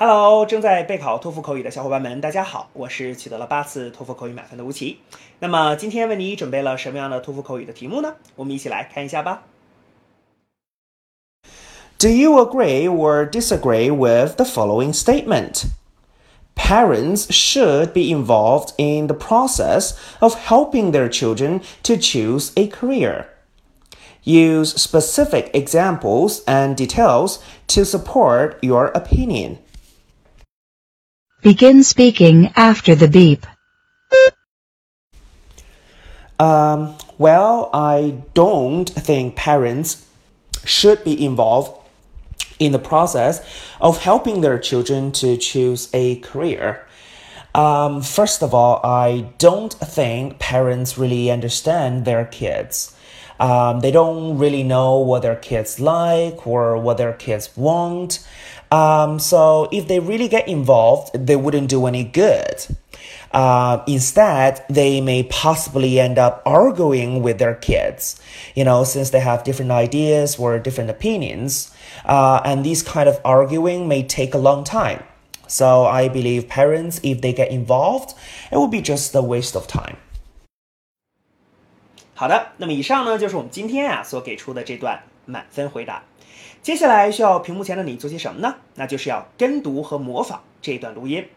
Hello，正在备考托福口语的小伙伴们，大家好，我是取得了八次托福口语满分的吴奇。那么今天为你准备了什么样的托福口语的题目呢？我们一起来看一下吧。Do you agree or disagree with the following statement? Parents should be involved in the process of helping their children to choose a career. Use specific examples and details to support your opinion. Begin speaking after the beep. Um, well, I don't think parents should be involved in the process of helping their children to choose a career. Um, first of all, I don't think parents really understand their kids. Um, they don't really know what their kids like or what their kids want. Um, so if they really get involved, they wouldn't do any good. Uh, instead, they may possibly end up arguing with their kids, you know, since they have different ideas or different opinions. Uh, and these kind of arguing may take a long time. So I believe parents, if they get involved, it will be just a waste of time. 好的，那么以上呢就是我们今天啊所给出的这段满分回答。接下来需要屏幕前的你做些什么呢？那就是要跟读和模仿这段录音。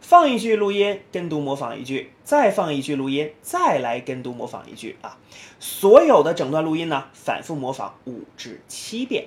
放一句录音，跟读模仿一句，再放一句录音，再来跟读模仿一句啊！所有的整段录音呢，反复模仿五至七遍。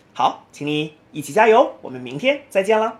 好，请你一起加油，我们明天再见了。